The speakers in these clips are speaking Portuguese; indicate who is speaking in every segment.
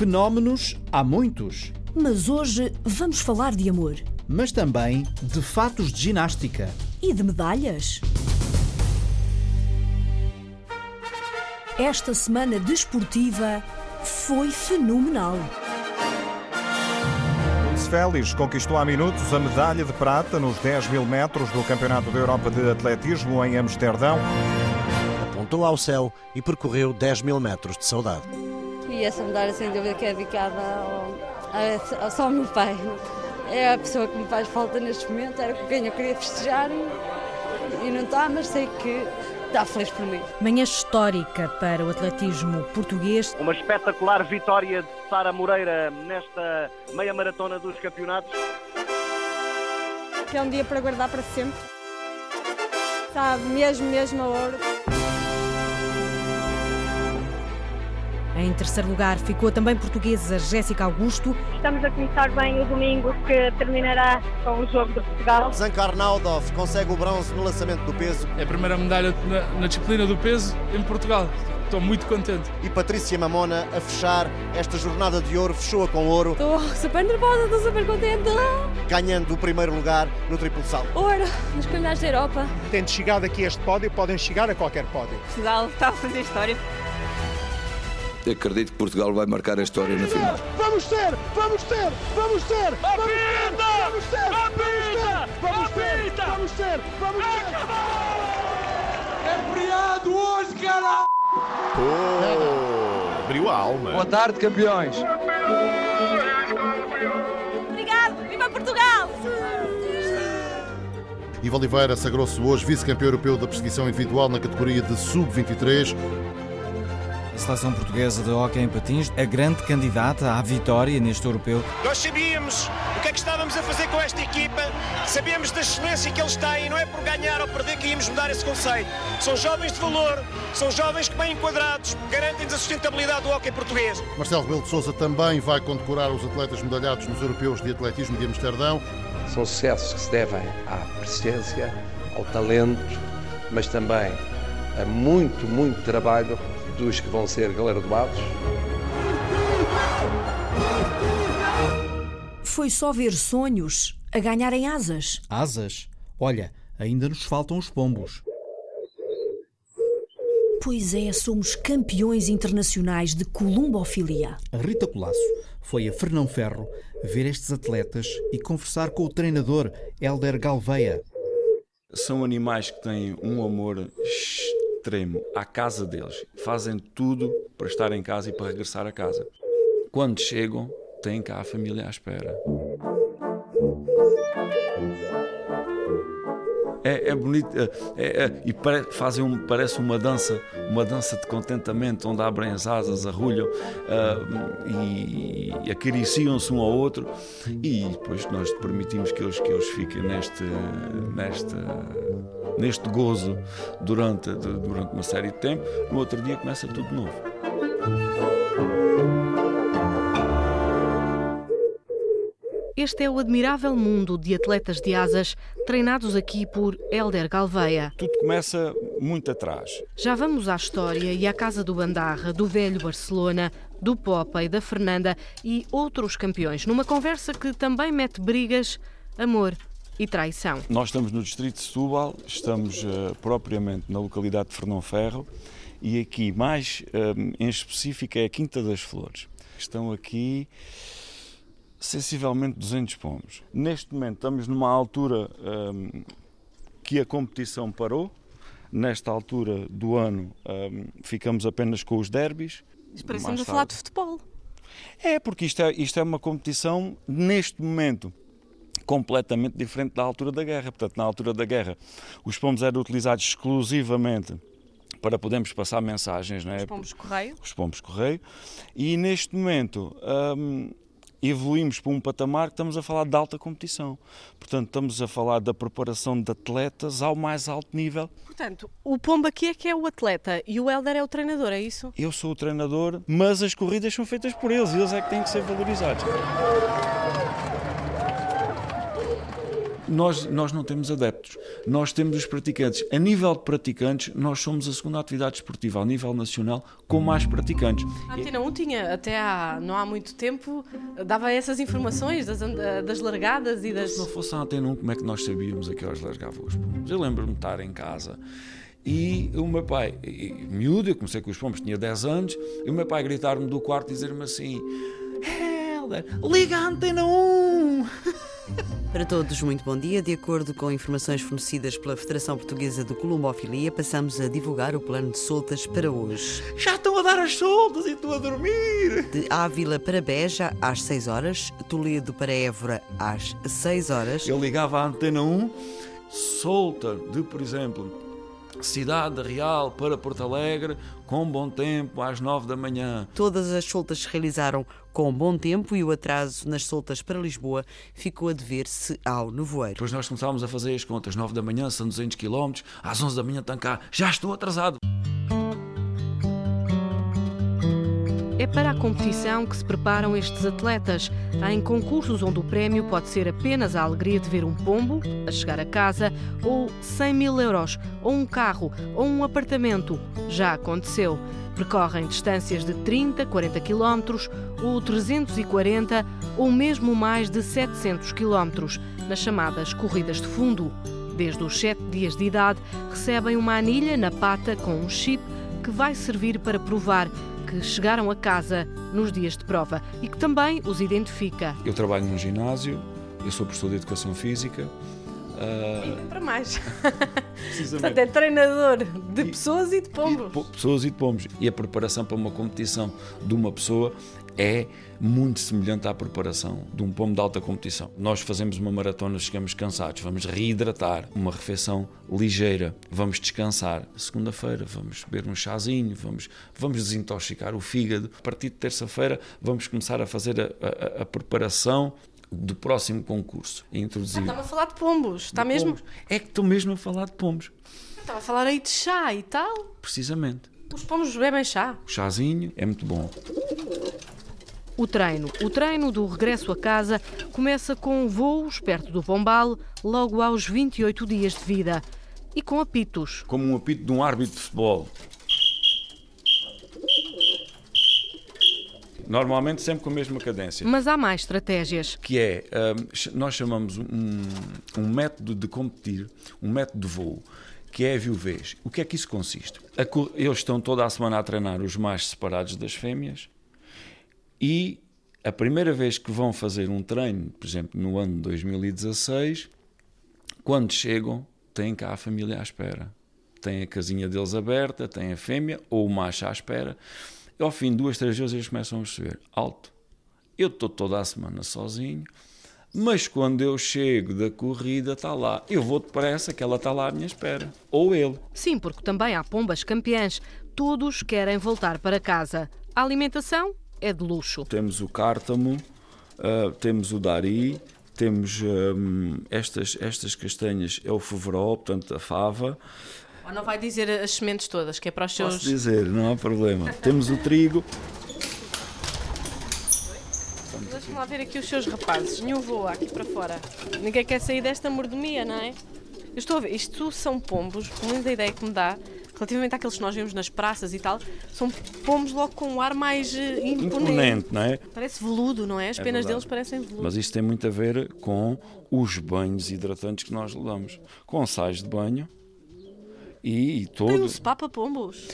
Speaker 1: Fenómenos há muitos,
Speaker 2: Mas hoje vamos falar de amor
Speaker 1: mas também de fatos de ginástica.
Speaker 2: e de medalhas. Esta semana desportiva foi fenomenal.
Speaker 3: Félix conquistou há minutos a medalha de prata nos 10 mil metros do Campeonato da Europa de Atletismo em Amsterdão.
Speaker 4: Apontou ao céu e percorreu 10 mil metros de saudade.
Speaker 5: E essa medalha, sem dúvida, que é dedicada ao, a- ao, só ao meu pai. É a pessoa que me faz falta neste momento, era com quem eu queria festejar e, e não está, mas sei que está feliz por mim.
Speaker 2: Manhã histórica para o atletismo português.
Speaker 6: Uma espetacular vitória de Sara Moreira nesta meia maratona dos campeonatos.
Speaker 5: Que é um dia para guardar para sempre. Sabe, mesmo, mesmo a ouro.
Speaker 2: Em terceiro lugar ficou também portuguesa Jéssica Augusto.
Speaker 7: Estamos a começar bem o domingo, que terminará com o jogo de Portugal.
Speaker 4: Zanka Arnaudov consegue o bronze no lançamento do peso
Speaker 8: É a primeira medalha na, na disciplina do peso em Portugal. Estou muito contente.
Speaker 4: e Patrícia Mamona a fechar esta jornada de ouro, fechou-a com ouro,
Speaker 5: Estou super nervosa, estou super contente.
Speaker 4: ganhando o primeiro lugar no triplo salto.
Speaker 5: Ouro, nos campeonatos da Europa.
Speaker 9: tendo chegado aqui a este pódio, podem chegar a qualquer pódio.
Speaker 5: Portugal está a fazer história
Speaker 10: acredito que Portugal vai marcar a história na final.
Speaker 9: Vamos ter, vamos ter, vamos ter, vamos ter, vamos ter, vamos ter, vamos ter, vamos ter. É feriado hoje, caralho!
Speaker 3: Oh, abriu a alma.
Speaker 8: Boa tarde, campeões.
Speaker 5: Obrigado, viva Portugal!
Speaker 11: Ivo Oliveira sagrou-se hoje vice-campeão europeu da perseguição individual na categoria de sub-23.
Speaker 1: A seleção portuguesa de hóquei em patins, a grande candidata à vitória neste europeu.
Speaker 6: Nós sabíamos o que é que estávamos a fazer com esta equipa, sabíamos da excelência que eles têm, não é por ganhar ou perder que íamos mudar esse conceito. São jovens de valor, são jovens que bem enquadrados, garantem-nos a sustentabilidade do hóquei português.
Speaker 11: Marcelo Rebelo de Sousa também vai condecorar os atletas medalhados nos europeus de atletismo de Amsterdão.
Speaker 8: São sucessos que se devem à persistência, ao talento, mas também a muito, muito trabalho dos que vão ser galardoados.
Speaker 2: Foi só ver sonhos a ganharem asas.
Speaker 1: Asas? Olha, ainda nos faltam os pombos.
Speaker 2: Pois é, somos campeões internacionais de columbofilia.
Speaker 1: A Rita Colasso foi a Fernão Ferro ver estes atletas e conversar com o treinador Helder Galveia.
Speaker 8: São animais que têm um amor extremo à casa deles. Fazem tudo para estar em casa e para regressar a casa. Quando chegam, têm cá a família à espera. É, é bonito é, é- é- e pare- fazem um, parece uma dança, uma dança de contentamento, onde abrem as asas, arrulham ah, e, e acariciam-se um ao outro e depois nós permitimos que eles, que eles fiquem neste, neste, neste gozo durante, durante uma série de tempo. No outro dia começa tudo de novo.
Speaker 2: Este é o admirável mundo de atletas de asas treinados aqui por Helder Galveia.
Speaker 8: Tudo começa muito atrás.
Speaker 2: Já vamos à história e à casa do Bandarra, do velho Barcelona, do Popeye, da Fernanda e outros campeões, numa conversa que também mete brigas, amor e traição.
Speaker 8: Nós estamos no distrito de Setúbal, estamos eh, propriamente na localidade de Fernão Ferro e aqui, mais eh, em específico, é a Quinta das Flores. Estão aqui sensivelmente 200 pombos. Neste momento estamos numa altura eh, que a competição parou. Nesta altura do ano eh, ficamos apenas com os derbys.
Speaker 2: Parecemos
Speaker 8: Mais
Speaker 2: a falar de futebol.
Speaker 8: É, porque isto é, isto é uma competição, neste momento, completamente diferente da altura da guerra. Portanto, na altura da guerra, os pombos eram utilizados exclusivamente para podermos passar mensagens, não é?
Speaker 2: Os pombos correio.
Speaker 8: Os pombos correio. E neste momento hum, evoluímos para um patamar que estamos a falar de alta competição. Portanto, estamos a falar da preparação de atletas ao mais alto nível.
Speaker 2: Portanto, o pombo aqui é que é o atleta e o Helder é o treinador, é isso?
Speaker 8: Eu sou o treinador, mas as corridas são feitas por eles e eles é que têm que ser valorizados. Nós, nós não temos adeptos, nós temos os praticantes. A nível de praticantes, nós somos a segunda atividade esportiva a nível nacional com mais praticantes.
Speaker 2: A Antena 1 tinha, até há, não há muito tempo, dava essas informações das, das largadas e das.
Speaker 8: Se não fosse a Antena 1, como é que nós sabíamos a que horas largavam os pombos? Eu lembro-me de estar em casa e o meu pai, miúdo, eu comecei com os pombos, tinha 10 anos, e o meu pai gritar-me do quarto e dizer-me assim: Helder, liga a Antena 1!
Speaker 12: Para todos, muito bom dia. De acordo com informações fornecidas pela Federação Portuguesa de Colombofilia, passamos a divulgar o plano de soltas para hoje.
Speaker 8: Já estão a dar as soltas e estou a dormir!
Speaker 12: De Ávila para Beja, às 6 horas. Toledo para Évora, às 6 horas.
Speaker 8: Eu ligava à Antena 1, solta de, por exemplo, Cidade Real para Porto Alegre, com bom tempo, às 9 da manhã.
Speaker 12: Todas as soltas se realizaram com bom tempo e o atraso nas soltas para Lisboa ficou a dever-se ao nevoeiro.
Speaker 8: Depois nós começámos a fazer as contas, 9 da manhã são 200 km, às 11 da manhã estão cá, já estou atrasado.
Speaker 2: É para a competição que se preparam estes atletas. Em concursos onde o prémio pode ser apenas a alegria de ver um pombo a chegar a casa, ou 100 mil euros, ou um carro, ou um apartamento. Já aconteceu. Percorrem distâncias de 30, 40 quilómetros, ou 340, ou mesmo mais de 700 quilómetros, nas chamadas corridas de fundo. Desde os 7 dias de idade, recebem uma anilha na pata com um chip que vai servir para provar que chegaram a casa nos dias de prova e que também os identifica.
Speaker 8: Eu trabalho num ginásio, eu sou professor de educação física.
Speaker 2: Uh... para mais. Portanto, é treinador de pessoas e de pombos.
Speaker 8: E de pessoas e de pombos. E a preparação para uma competição de uma pessoa é muito semelhante à preparação de um pombo de alta competição. Nós fazemos uma maratona, chegamos cansados, vamos reidratar, uma refeição ligeira, vamos descansar. Segunda-feira vamos beber um chazinho, vamos, vamos desintoxicar o fígado. A partir de terça-feira vamos começar a fazer a, a, a preparação do próximo concurso.
Speaker 2: Introduzir... Ah, estava a falar de pombos, está de mesmo?
Speaker 8: Pombos. É que estou mesmo a falar de pombos.
Speaker 2: Estava a falar aí de chá e tal.
Speaker 8: Precisamente.
Speaker 2: Os pombos bebem chá.
Speaker 8: O chazinho é muito bom.
Speaker 2: O treino. O treino do regresso a casa começa com voos perto do Pombal, logo aos 28 dias de vida. E com apitos.
Speaker 8: Como um apito de um árbitro de futebol. Normalmente sempre com a mesma cadência.
Speaker 2: Mas há mais estratégias.
Speaker 8: Que é, hum, nós chamamos um, um método de competir, um método de voo, que é a viuvez. O que é que isso consiste? Eles estão toda a semana a treinar os mais separados das fêmeas e a primeira vez que vão fazer um treino, por exemplo, no ano de 2016, quando chegam, têm cá a família à espera. Tem a casinha deles aberta, tem a fêmea ou o macho à espera. E ao fim de duas, três vezes eles começam a perceber: alto, eu estou toda a semana sozinho, mas quando eu chego da corrida, está lá. Eu vou depressa, que ela está lá à minha espera. Ou ele.
Speaker 2: Sim, porque também há pombas campeãs. Todos querem voltar para casa. A alimentação é de luxo.
Speaker 8: Temos o cártamo, uh, temos o dari, temos um, estas, estas castanhas, é o feveró, portanto a fava.
Speaker 2: Ou não vai dizer as sementes todas, que é para os seus...
Speaker 8: Posso dizer, não há problema. temos o trigo.
Speaker 2: Deixa-me lá ver aqui os seus rapazes. Nenhum voa aqui para fora. Ninguém quer sair desta mordomia, não é? Eu estou a ver, isto são pombos, pelo menos a ideia que me dá, relativamente àqueles que nós vemos nas praças e tal, são pomos logo com um ar mais uh, imponente. imponente.
Speaker 8: não é?
Speaker 2: Parece veludo, não é? As é penas verdade. deles parecem veludo.
Speaker 8: Mas isso tem muito a ver com os banhos hidratantes que nós lhe damos. Com sais de banho e, e todo... Tem
Speaker 2: um spa para pombos?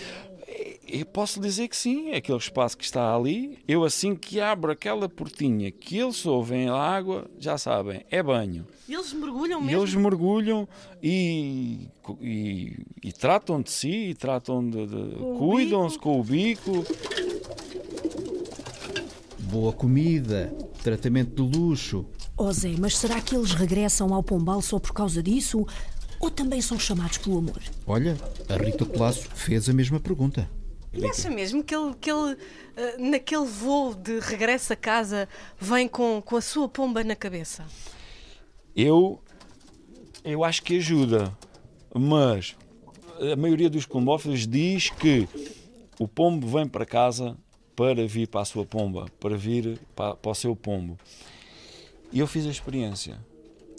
Speaker 8: Eu posso dizer que sim, é aquele espaço que está ali. Eu, assim que abro aquela portinha que eles ouvem a água, já sabem, é banho.
Speaker 2: Eles mergulham mesmo?
Speaker 8: Eles mergulham e, e, e tratam de si, e tratam de. de cuidam-se com o bico.
Speaker 1: Boa comida, tratamento de luxo.
Speaker 13: Oh Zé, mas será que eles regressam ao Pombal só por causa disso? Ou também são chamados pelo amor?
Speaker 1: Olha, a Rita Colasso fez a mesma pergunta.
Speaker 2: E acha mesmo que ele, que ele uh, naquele voo de regresso a casa, vem com, com a sua pomba na cabeça?
Speaker 8: Eu, eu acho que ajuda, mas a maioria dos pombófilos diz que o pombo vem para casa para vir para a sua pomba, para vir para, para o seu pombo. E eu fiz a experiência.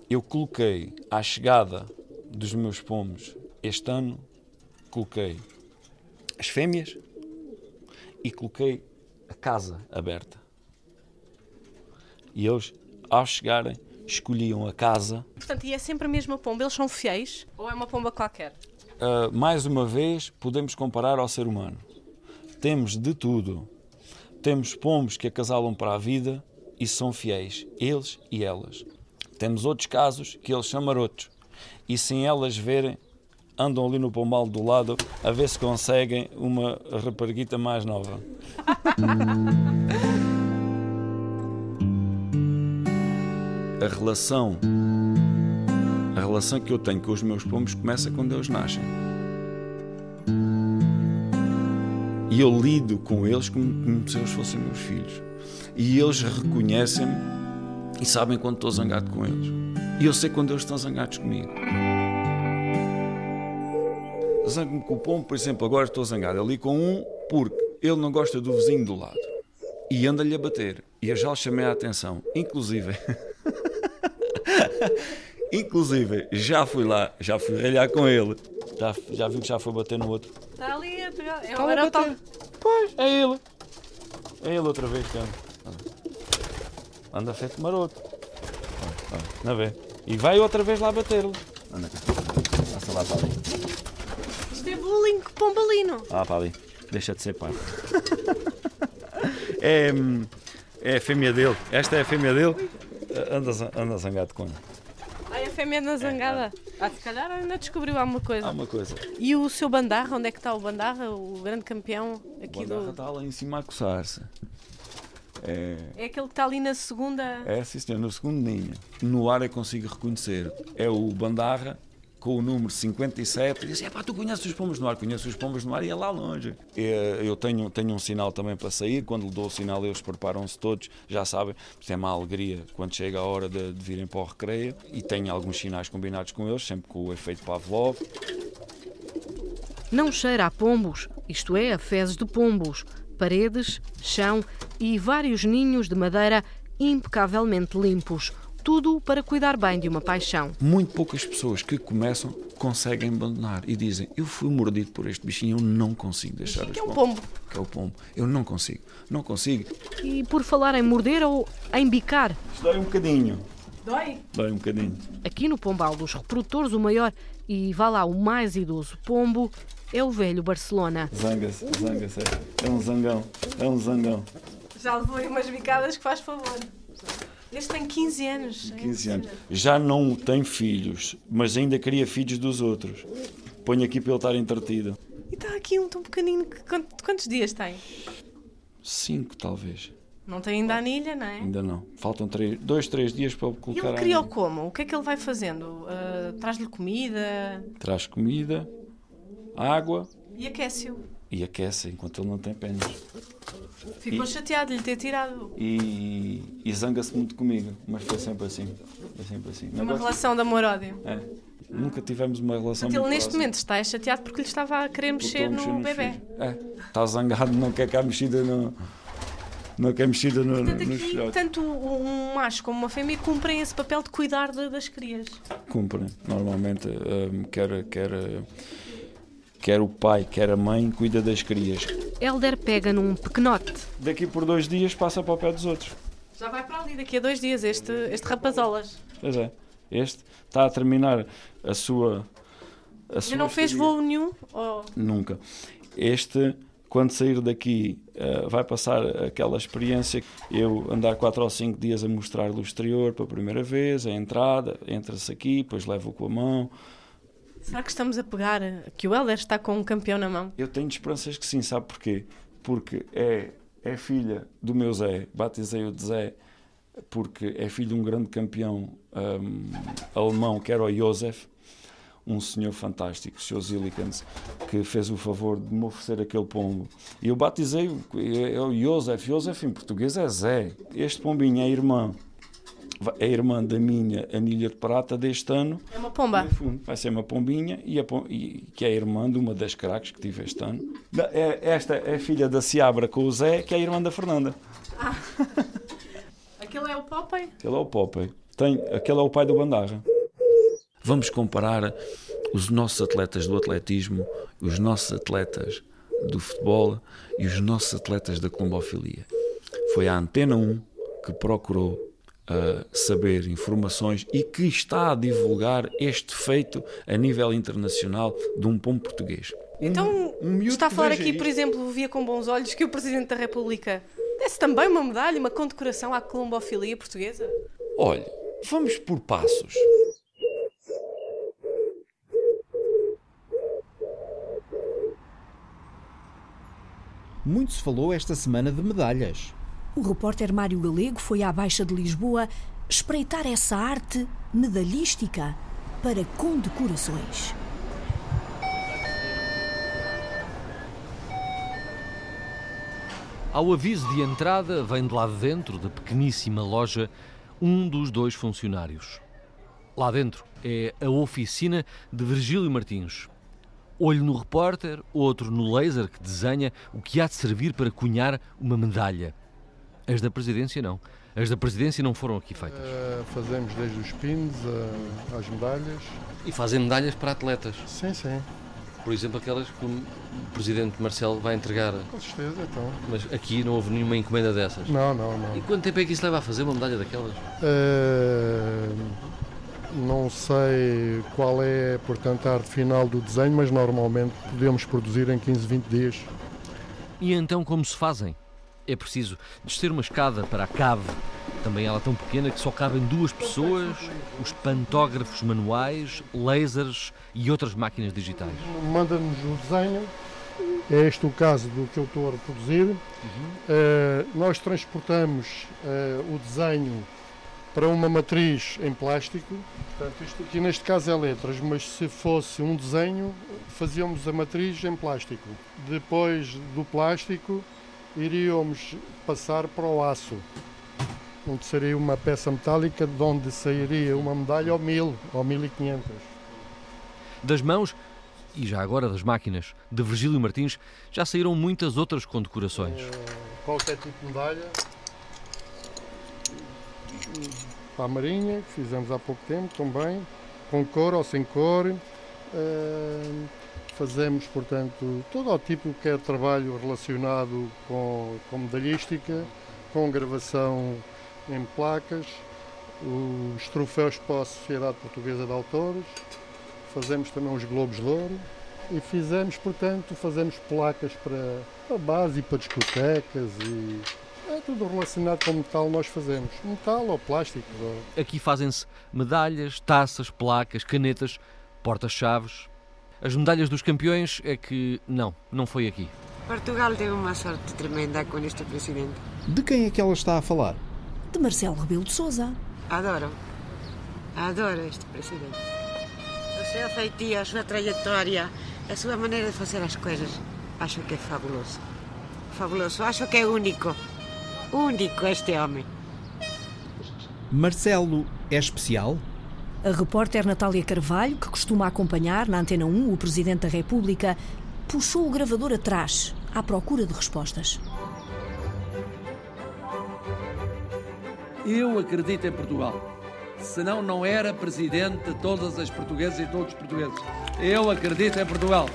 Speaker 8: Eu coloquei à chegada dos meus pomos este ano, coloquei as fêmeas e coloquei a casa aberta. E eles, ao chegarem, escolhiam a casa.
Speaker 2: Portanto, e é sempre a mesma pomba? Eles são fiéis? Ou é uma pomba qualquer?
Speaker 8: Uh, mais uma vez, podemos comparar ao ser humano. Temos de tudo. Temos pombos que acasalam para a vida e são fiéis, eles e elas. Temos outros casos que eles são marotos e sem elas verem, andam ali no pombal do lado a ver se conseguem uma raparguita mais nova. a relação a relação que eu tenho com os meus pombos começa quando eles nascem. E eu lido com eles como, como se eles fossem meus filhos. E eles reconhecem-me e sabem quando estou zangado com eles. E eu sei quando eles estão zangados comigo. Zango-me com o pombo, por exemplo, agora estou zangado ali com um porque ele não gosta do vizinho do lado e anda-lhe a bater. E eu já lhe chamei a atenção, inclusive. inclusive, já fui lá, já fui ralhar com ele. Já, já vi que já foi bater no outro.
Speaker 2: Está ali a pegar. É
Speaker 8: Está
Speaker 2: o
Speaker 8: a
Speaker 2: garoto.
Speaker 8: bater. Pois, é ele. É ele outra vez que anda. Feito maroto. Não vê? E vai outra vez lá bater-lhe. Anda cá. Passa lá para ali.
Speaker 2: É bullying pombalino.
Speaker 8: Ah, para ali. Deixa de ser pai. é, é a fêmea dele. Esta é a fêmea dele. Anda, anda zangado com ele.
Speaker 2: Ai, a fêmea na zangada. Ah, se calhar ainda descobriu alguma coisa.
Speaker 8: Há uma coisa.
Speaker 2: E o seu Bandarra, onde é que está o Bandarra, o grande campeão aqui
Speaker 8: O Bandarra
Speaker 2: do.
Speaker 8: está lá em cima a coçar-se. É,
Speaker 2: É aquele que está ali na segunda.
Speaker 8: é sim senhor, no segundo ninho. No ar eu consigo reconhecer. É o Bandarra com o número 57. E é pá, tu conheces os pombos no ar? Conheço os pombos no ar e é lá longe. É, Eu tenho, tenho um sinal também para sair. Quando lhe dou o sinal, eles preparam-se todos. Já sabem, é uma alegria quando chega a hora de, de virem para o recreio. E tenho alguns sinais combinados com eles, sempre com o efeito Pavlov.
Speaker 2: Não cheira a pombos, isto é, a fezes de pombos. Paredes, chão e vários ninhos de madeira impecavelmente limpos. Tudo para cuidar bem de uma paixão.
Speaker 8: Muito poucas pessoas que começam conseguem abandonar e dizem: Eu fui mordido por este bichinho, eu não consigo deixar os
Speaker 2: que é um
Speaker 8: pombos."
Speaker 2: pombo?
Speaker 8: Que é o pombo. Eu não consigo, não consigo.
Speaker 2: E por falar em morder ou em bicar,
Speaker 8: Isto dói um bocadinho.
Speaker 2: Dói?
Speaker 8: Dói um bocadinho.
Speaker 2: aqui no Pombal dos reprodutores, o maior e vá lá o mais idoso pombo é o velho Barcelona.
Speaker 8: Zanga-se, zanga-se. É um zangão, é um zangão.
Speaker 2: Já levou aí umas bicadas que faz favor. Este tem 15 anos.
Speaker 8: 15 anos. Já não tem filhos, mas ainda cria filhos dos outros. Ponho aqui para ele estar entretido.
Speaker 2: E está aqui um tão pequenino. Que, quant- quantos dias tem?
Speaker 8: Cinco, talvez.
Speaker 2: Não tem ainda anilha, não é?
Speaker 8: Ainda não. Faltam três, dois, três dias para colocar
Speaker 2: ele
Speaker 8: a
Speaker 2: criou como? O que é que ele vai fazendo? Ah, Traz-lhe comida
Speaker 8: Traz comida, água
Speaker 2: e aquece-o.
Speaker 8: E aquece enquanto ele não tem penas.
Speaker 2: Ficou
Speaker 8: E-
Speaker 2: chateado de lhe ter tirado.
Speaker 8: E, e zanga-se muito comigo, mas foi sempre assim. Foi sempre assim. Não
Speaker 2: Uma
Speaker 8: gosto-
Speaker 2: relação de amor-ódio.
Speaker 8: É. Nunca tivemos uma relação
Speaker 2: Portanto, ele neste
Speaker 8: próxima.
Speaker 2: momento está chateado porque lhe estava a querer mexer no
Speaker 8: nos
Speaker 2: bebê.
Speaker 8: É, está zangado, não quer cá mexida no. Não quer mexida no,
Speaker 2: Portanto,
Speaker 8: nos
Speaker 2: aqui, tanto um macho como uma fêmea cumprem esse papel de cuidar de- das crias.
Speaker 8: Cumprem. Normalmente, hum, quer, quer, quer o pai, quer a mãe, cuida das crias.
Speaker 2: Helder pega num pequenote.
Speaker 8: Daqui por dois dias passa para o pé dos outros.
Speaker 2: Já vai para ali daqui a dois dias este, este rapazolas.
Speaker 8: Pois é. Este está a terminar a sua. A
Speaker 2: Ainda
Speaker 8: sua
Speaker 2: não fez voo nenhum? Oh,
Speaker 8: Nunca. Este, quando sair daqui, eh, vai passar aquela experiência, eu andar quatro ou cinco dias a mostrar-lhe o exterior pela primeira vez, a entrada, entra-se aqui, depois levo com a mão.
Speaker 2: Será que estamos a pegar que o Helder está com um campeão na mão?
Speaker 8: Eu tenho esperanças que sim, sabe porquê? Porque é, é filha do meu Zé, batizei-o de Zé, porque é filho de um grande campeão hum, alemão, que era o Josef, um senhor fantástico, o Sr. Zillikens, que fez o favor de me oferecer aquele pombo. E eu batizei-o, é é o Josef. Josef em português é Zé. Este pombinho é irmã. É irmã da minha anilha de prata deste ano.
Speaker 2: É uma pomba.
Speaker 8: No fundo, vai ser uma pombinha e, a pom- e- que é irmã de uma das craques que tive este ano. É- esta é filha da Seabra com o Zé, que é irmã da Fernanda.
Speaker 2: Aquele é o Popeye?
Speaker 8: Ele é o Popeye. tem, aquele é o pai do Bandarra. Vamos comparar os nossos atletas do atletismo, os nossos atletas do futebol e os nossos atletas da colombofilia. Foi a Antena 1 que procurou uh, saber informações e que está a divulgar este feito a nível internacional de um pombo português.
Speaker 14: Então, um, um está a falar aqui, por exemplo, via com bons olhos que o Presidente da República desse também uma medalha, uma condecoração à colombofilia portuguesa?
Speaker 8: Olha, vamos por passos.
Speaker 1: Muito se falou esta semana de medalhas.
Speaker 15: O repórter Mário Galego foi à Baixa de Lisboa espreitar essa arte medalhística para condecorações.
Speaker 16: Ao aviso de entrada, vem de lá dentro da pequeníssima loja um dos dois funcionários. Lá dentro é a oficina de Virgílio Martins, olho no repórter, outro no laser que desenha o que há de servir para cunhar uma medalha. As da presidência não. As da presidência não foram aqui feitas. Uh,
Speaker 11: fazemos desde os pins uh, às medalhas.
Speaker 16: E fazem medalhas para atletas?
Speaker 11: Sim, sim.
Speaker 16: Por exemplo, aquelas que o presidente Marcelo vai entregar.
Speaker 11: Com certeza, então.
Speaker 16: Mas aqui não houve nenhuma encomenda dessas?
Speaker 11: Não, não, não.
Speaker 16: E quanto tempo é que isso leva a fazer uma medalha daquelas?
Speaker 11: Uh, não sei qual é, portanto, a arte final do desenho, mas normalmente podemos produzir em 15, 20 dias.
Speaker 16: E então como se fazem? É preciso descer uma escada para a cave, também ela tão pequena que só cabem duas pessoas, os pantógrafos manuais, lasers e outras máquinas digitais.
Speaker 11: Manda-nos o desenho, é este o caso do que eu estou a reproduzir. Uhum. Uh, nós transportamos uh, o desenho para uma matriz em plástico. Portanto, isto aqui neste caso é letras, mas se fosse um desenho, fazíamos a matriz em plástico. Depois do plástico, iríamos passar para o aço, onde seria uma peça metálica de onde sairia uma medalha ou mil ou mil e quinhentas.
Speaker 16: Das mãos e já agora das máquinas de Virgílio Martins já saíram muitas outras condecorações. Uh,
Speaker 11: qualquer tipo de medalha, para a Marinha, que fizemos há pouco tempo também, com cor ou sem cor. Fazemos, portanto, todo o tipo que é trabalho relacionado com, com medalhística, com gravação em placas, os troféus para a Sociedade Portuguesa de Autores, fazemos também os Globos de Ouro e fizemos, portanto, fazemos placas para a base e para discotecas e é tudo relacionado com metal nós fazemos. Metal ou plástico.
Speaker 16: Aqui fazem-se medalhas, taças, placas, canetas, portas-chaves. As medalhas dos campeões é que não, não foi aqui.
Speaker 17: Portugal teve uma sorte tremenda com este presidente.
Speaker 1: De quem é que ela está a falar?
Speaker 15: De Marcelo Rebelo de Sousa.
Speaker 17: Adoro. Adoro este presidente. O seu feitio, a sua trajetória, a sua maneira de fazer as coisas, acho que é fabuloso. Fabuloso, acho que é único. Único este homem.
Speaker 1: Marcelo é especial?
Speaker 15: A repórter Natália Carvalho, que costuma acompanhar na Antena 1 o Presidente da República, puxou o gravador atrás, à procura de respostas.
Speaker 18: Eu acredito em Portugal. Senão não era presidente de todas as portuguesas e todos os portugueses. Eu acredito em Portugal.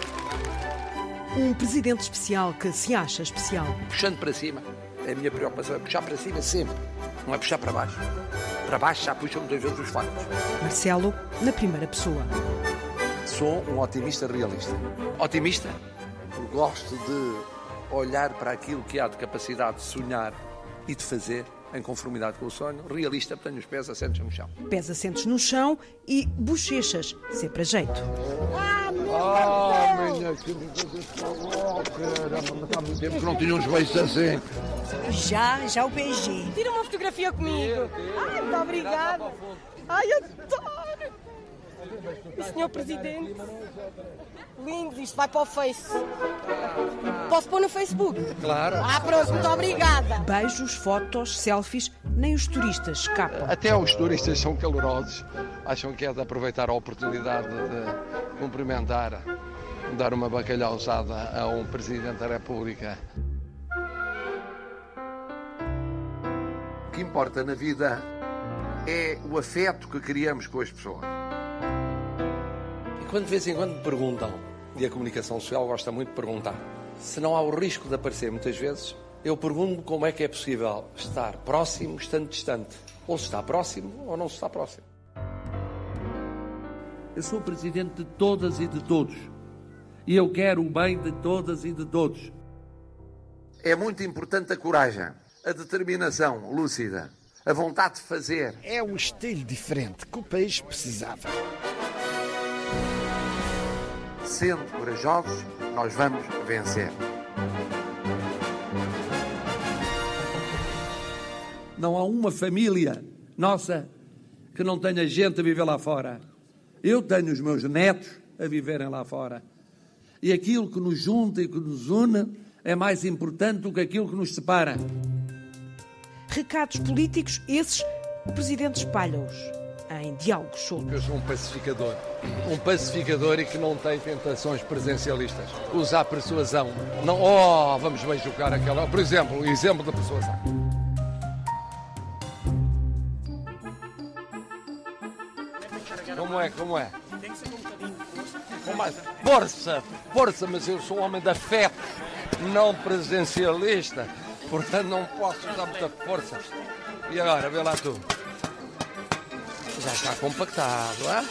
Speaker 14: Um presidente especial que se acha especial.
Speaker 19: Puxando para cima a minha preocupação é puxar para cima sempre, não é puxar para baixo. Para baixo já puxam muitas vezes os factos.
Speaker 14: Marcelo, na primeira pessoa.
Speaker 19: Sou um otimista realista. Otimista, porque gosto de olhar para aquilo que há de capacidade de sonhar e de fazer em conformidade com o sonho. Realista, tenho os pés assentos no chão.
Speaker 14: Pés assentos no chão e bochechas, sempre a jeito.
Speaker 19: Ah, minha querida, há muito tempo que não tinha uns beijos assim.
Speaker 20: Já, já o beijei.
Speaker 14: Tira uma fotografia comigo. Ai, muito obrigada. Ai, adoro. O senhor Presidente. Lindo, isto vai para o Face. Posso pôr no Facebook?
Speaker 19: Claro.
Speaker 14: Ah, pronto, muito obrigada. Beijos, fotos, selfies, nem os turistas escapam.
Speaker 19: Até os turistas são calorosos. Acham que é de aproveitar a oportunidade de cumprimentar, dar uma bacalhauzada a um Presidente da República. O que importa na vida
Speaker 21: é o afeto que criamos com as pessoas. Quando de vez em quando me perguntam, e a comunicação social gosta muito de perguntar, se não há o risco de aparecer muitas vezes, eu pergunto como é que é possível estar próximo estando distante. Ou se está próximo ou não se está próximo.
Speaker 22: Eu sou presidente de todas e de todos. E eu quero o bem de todas e de todos.
Speaker 21: É muito importante a coragem, a determinação lúcida, a vontade de fazer.
Speaker 23: É um estilo diferente que o país precisava.
Speaker 21: Sendo corajosos, nós vamos vencer.
Speaker 22: Não há uma família nossa que não tenha gente a viver lá fora. Eu tenho os meus netos a viverem lá fora. E aquilo que nos junta e que nos une é mais importante do que aquilo que nos separa.
Speaker 13: Recados políticos, esses, o Presidente espalha-os em diálogos soltos.
Speaker 19: Eu sou um pacificador. Um pacificador e que não tem tentações presencialistas. Usar persuasão. Não, oh, vamos bem jogar aquela. Por exemplo, o exemplo da persuasão. Como é, como é? Bocadinho com mais força, força, mas eu sou um homem de afeto, não presencialista, portanto não posso usar muita força. E agora, vê lá tu. Já está compactado, é?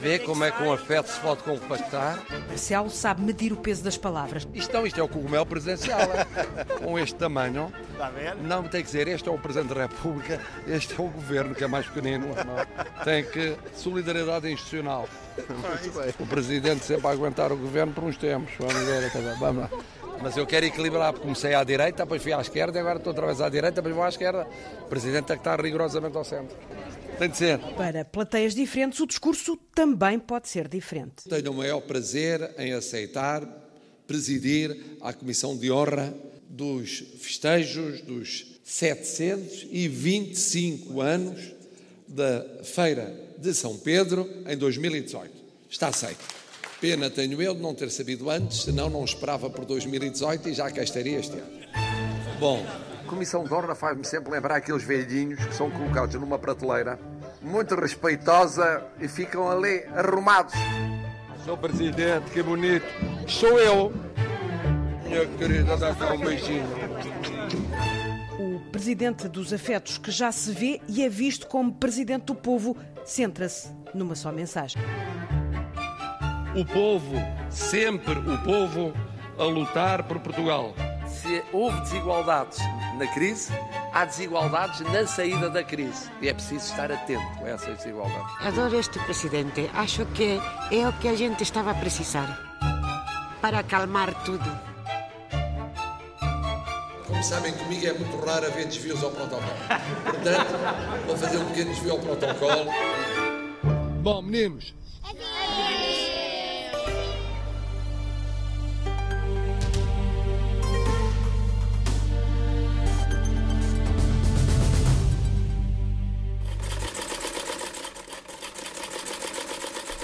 Speaker 19: Vê como é que um afeto se pode compactar.
Speaker 13: Marcelo sabe medir o peso das palavras.
Speaker 19: Isto, isto é o cogumelo presidencial, é? com este tamanho. Está a ver? Não, tem que dizer, este é o Presidente da República, este é o Governo, que é mais pequenino. Não. Tem que... Solidariedade institucional. O Presidente sempre a aguentar o Governo por uns tempos. Vamos ver, vamos lá. Mas eu quero equilibrar, porque comecei à direita, depois fui à esquerda, e agora estou outra vez à direita, depois vou à esquerda. O Presidente tem que estar rigorosamente ao centro. Tem de ser.
Speaker 13: Para plateias diferentes, o discurso também pode ser diferente.
Speaker 19: Tenho o maior prazer em aceitar presidir a Comissão de Honra dos festejos dos 725 anos da Feira de São Pedro em 2018. Está aceito. Pena tenho eu de não ter sabido antes, senão não esperava por 2018 e já cá estaria este ano. Bom,
Speaker 21: a Comissão de Honra faz-me sempre lembrar aqueles velhinhos que são colocados numa prateleira, muito respeitosa, e ficam ali arrumados.
Speaker 19: Sou presidente, que bonito. Sou eu. Minha querida, dá cá um beijinho.
Speaker 13: O presidente dos afetos, que já se vê e é visto como presidente do povo, centra-se numa só mensagem.
Speaker 19: O povo, sempre o povo, a lutar por Portugal.
Speaker 21: Se houve desigualdades na crise, há desigualdades na saída da crise. E é preciso estar atento a essas desigualdades.
Speaker 17: Adoro este presidente. Acho que é o que a gente estava a precisar para acalmar tudo.
Speaker 19: Como sabem, comigo é muito raro haver desvios ao protocolo. Portanto, vou fazer um pequeno desvio ao protocolo. Bom, meninos.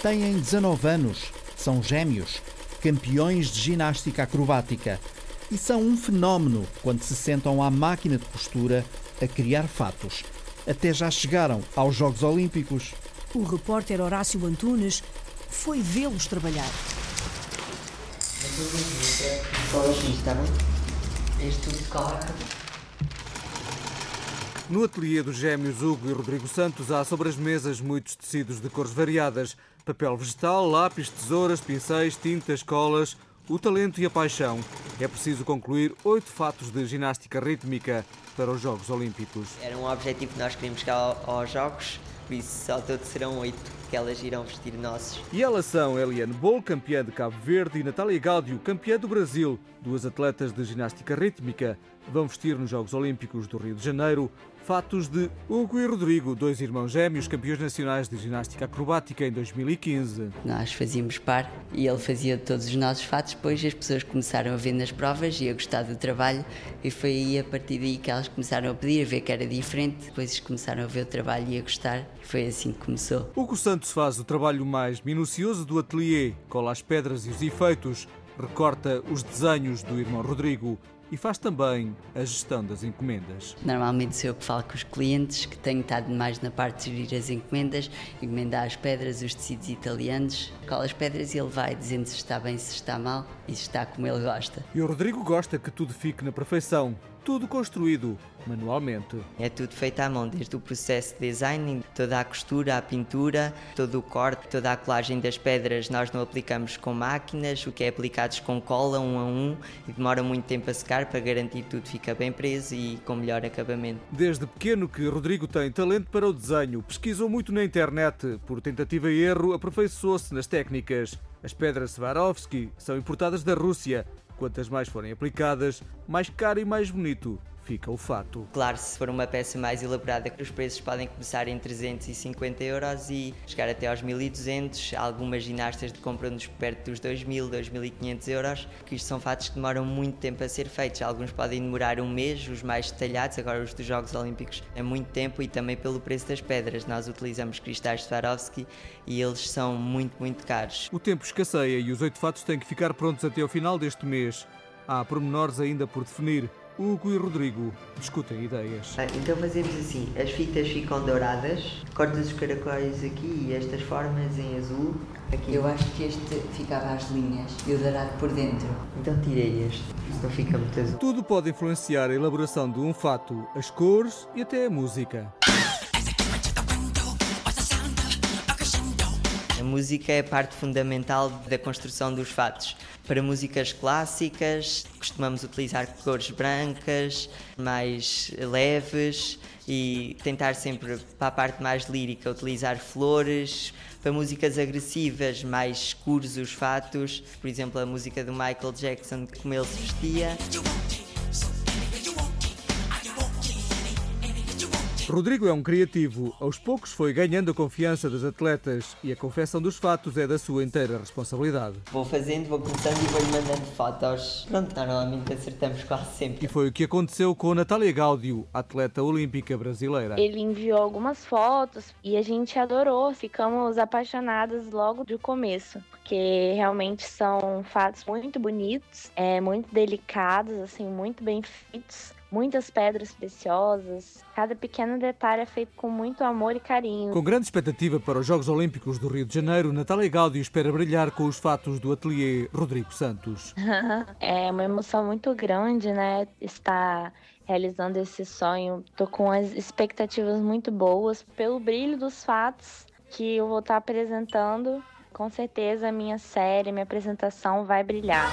Speaker 1: Têm 19 anos, são gêmeos, campeões de ginástica acrobática e são um fenómeno quando se sentam à máquina de costura a criar fatos. Até já chegaram aos Jogos Olímpicos.
Speaker 13: O repórter Horácio Antunes foi vê-los trabalhar.
Speaker 24: No ateliê dos gêmeos Hugo e Rodrigo Santos há sobre as mesas muitos tecidos de cores variadas. Papel vegetal, lápis, tesouras, pincéis, tintas, colas, o talento e a paixão. É preciso concluir oito fatos de ginástica rítmica para os Jogos Olímpicos.
Speaker 25: Era um objetivo que nós queríamos chegar aos Jogos, por isso ao todo serão oito que elas irão vestir nossos.
Speaker 24: E elas são Eliane Bol, campeã de Cabo Verde, e Natália Gáudio, campeã do Brasil. Duas atletas de ginástica rítmica vão vestir nos Jogos Olímpicos do Rio de Janeiro fatos de Hugo e Rodrigo, dois irmãos gêmeos campeões nacionais de ginástica acrobática em 2015.
Speaker 25: Nós fazíamos par e ele fazia todos os nossos fatos, depois as pessoas começaram a ver nas provas e a gostar do trabalho e foi aí a partir daí que elas começaram a pedir, a ver que era diferente, depois começaram a ver o trabalho e a gostar e foi assim que começou.
Speaker 24: Hugo Santos faz o trabalho mais minucioso do ateliê, cola as pedras e os efeitos, recorta os desenhos do irmão Rodrigo. E faz também a gestão das encomendas.
Speaker 25: Normalmente sou eu que falo com os clientes, que tenho estado mais na parte de gerir as encomendas, encomendar as pedras, os tecidos italianos, cola as pedras e ele vai dizendo se está bem, se está mal e se está como ele gosta.
Speaker 24: E o Rodrigo gosta que tudo fique na perfeição, tudo construído manualmente.
Speaker 25: É tudo feito à mão, desde o processo de design, toda a costura, a pintura, todo o corte, toda a colagem das pedras nós não aplicamos com máquinas, o que é aplicado com cola um a um e demora muito tempo a secar para garantir que tudo fica bem preso e com melhor acabamento.
Speaker 24: Desde pequeno que Rodrigo tem talento para o desenho, pesquisou muito na internet, por tentativa e erro aperfeiçoou-se nas técnicas. As pedras Swarovski são importadas da Rússia Quantas mais forem aplicadas, mais caro e mais bonito o fato.
Speaker 25: Claro, se for uma peça mais elaborada, os preços podem começar em 350 euros e chegar até aos 1200. Algumas ginastas compram-nos perto dos 2000, 2500 euros, que isto são fatos que demoram muito tempo a ser feitos. Alguns podem demorar um mês, os mais detalhados, agora os dos Jogos Olímpicos, é muito tempo e também pelo preço das pedras. Nós utilizamos cristais Swarovski e eles são muito, muito caros.
Speaker 24: O tempo escasseia e os oito fatos têm que ficar prontos até ao final deste mês. Há pormenores ainda por definir. Hugo e Rodrigo discutem ideias.
Speaker 25: Ah, então fazemos assim: as fitas ficam douradas, cortas os caracóis aqui e estas formas em azul. Aqui. Eu acho que este ficava às linhas e o dourado por dentro. Então tirei este, não fica muito azul.
Speaker 24: Tudo pode influenciar a elaboração de um fato, as cores e até a música.
Speaker 25: Música é parte fundamental da construção dos fatos. Para músicas clássicas, costumamos utilizar cores brancas, mais leves e tentar sempre, para a parte mais lírica, utilizar flores. Para músicas agressivas, mais escuros os fatos, por exemplo, a música do Michael Jackson, como ele se vestia.
Speaker 24: Rodrigo é um criativo. Aos poucos foi ganhando a confiança das atletas e a confecção dos fatos é da sua inteira responsabilidade.
Speaker 25: Vou fazendo, vou começando e vou-lhe mandando fotos. Pronto, normalmente acertamos quase sempre.
Speaker 24: E foi o que aconteceu com Natália Gáudio, atleta olímpica brasileira.
Speaker 26: Ele enviou algumas fotos e a gente adorou. Ficamos apaixonadas logo do começo porque realmente são fatos muito bonitos, é, muito delicados, assim, muito bem feitos muitas pedras preciosas. Cada pequeno detalhe é feito com muito amor e carinho.
Speaker 24: Com grande expectativa para os Jogos Olímpicos do Rio de Janeiro, Natália Gaudio espera brilhar com os fatos do ateliê Rodrigo Santos.
Speaker 26: é uma emoção muito grande, né? Estar realizando esse sonho. Tô com as expectativas muito boas pelo brilho dos fatos que eu vou estar apresentando. Com certeza a minha série, minha apresentação vai brilhar.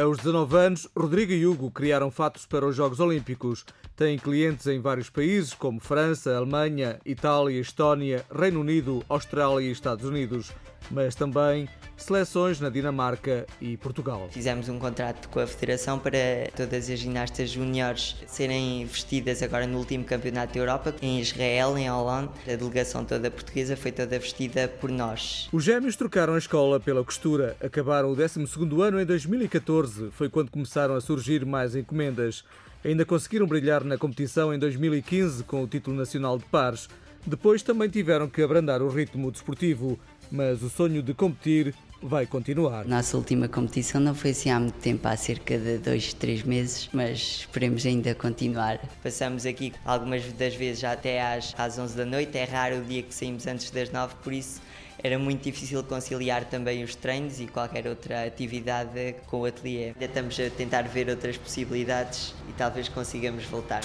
Speaker 24: Aos 19 anos, Rodrigo e Hugo criaram fatos para os Jogos Olímpicos. Têm clientes em vários países, como França, Alemanha, Itália, Estónia, Reino Unido, Austrália e Estados Unidos mas também seleções na Dinamarca e Portugal.
Speaker 25: Fizemos um contrato com a Federação para todas as ginastas júniores serem vestidas agora no último Campeonato da Europa, em Israel, em Holanda. A delegação toda portuguesa foi toda vestida por nós.
Speaker 24: Os gêmeos trocaram a escola pela costura. Acabaram o 12º ano em 2014. Foi quando começaram a surgir mais encomendas. Ainda conseguiram brilhar na competição em 2015 com o título nacional de pares. Depois também tiveram que abrandar o ritmo desportivo mas o sonho de competir vai continuar.
Speaker 25: Nossa última competição não foi assim há muito tempo, há cerca de dois, três meses, mas esperemos ainda continuar. Passamos aqui algumas das vezes até às, às 11 da noite, é raro o dia que saímos antes das 9, por isso era muito difícil conciliar também os treinos e qualquer outra atividade com o ateliê. Ainda estamos a tentar ver outras possibilidades e talvez consigamos voltar.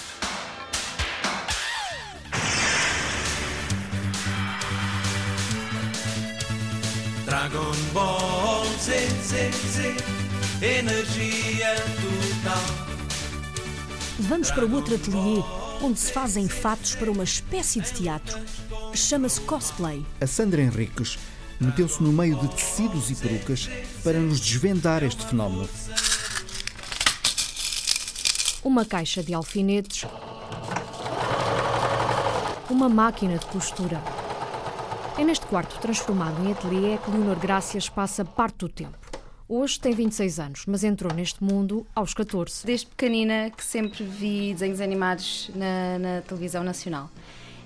Speaker 27: Dragon Ball Z, Z, Z, energia total.
Speaker 13: Vamos para outro ateliê onde se fazem fatos para uma espécie de teatro. Chama-se cosplay.
Speaker 1: A Sandra Henriques meteu-se no meio de tecidos e perucas para nos desvendar este fenómeno.
Speaker 13: Uma caixa de alfinetes. Uma máquina de costura é neste quarto transformado em ateliê que Leonor Grácias passa parte do tempo. Hoje tem 26 anos, mas entrou neste mundo aos 14.
Speaker 28: Desde pequenina que sempre vi desenhos animados na, na televisão nacional.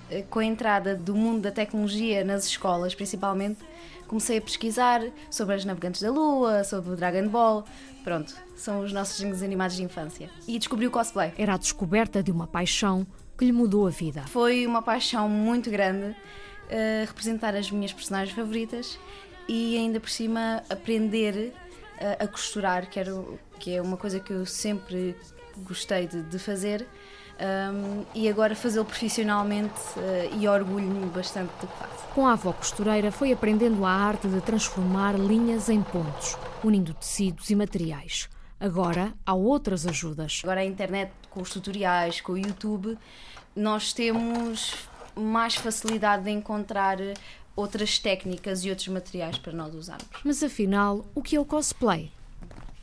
Speaker 29: Eh, com a entrada do mundo da tecnologia nas escolas, principalmente, comecei a pesquisar sobre as navegantes da Lua, sobre o Dragon Ball. Pronto, são os nossos desenhos animados de infância. E descobri o cosplay.
Speaker 13: Era a descoberta de uma paixão que lhe mudou a vida.
Speaker 29: Foi uma paixão muito grande uh, representar as minhas personagens favoritas e ainda por cima aprender uh, a costurar, que, era, que é uma coisa que eu sempre gostei de, de fazer um, e agora fazê-lo profissionalmente uh, e orgulho-me bastante do que faço.
Speaker 13: Com a avó costureira foi aprendendo a arte de transformar linhas em pontos, unindo tecidos e materiais. Agora há outras ajudas.
Speaker 29: Agora a internet, com os tutoriais, com o YouTube, nós temos mais facilidade de encontrar outras técnicas e outros materiais para nós usarmos.
Speaker 13: Mas afinal, o que é o cosplay?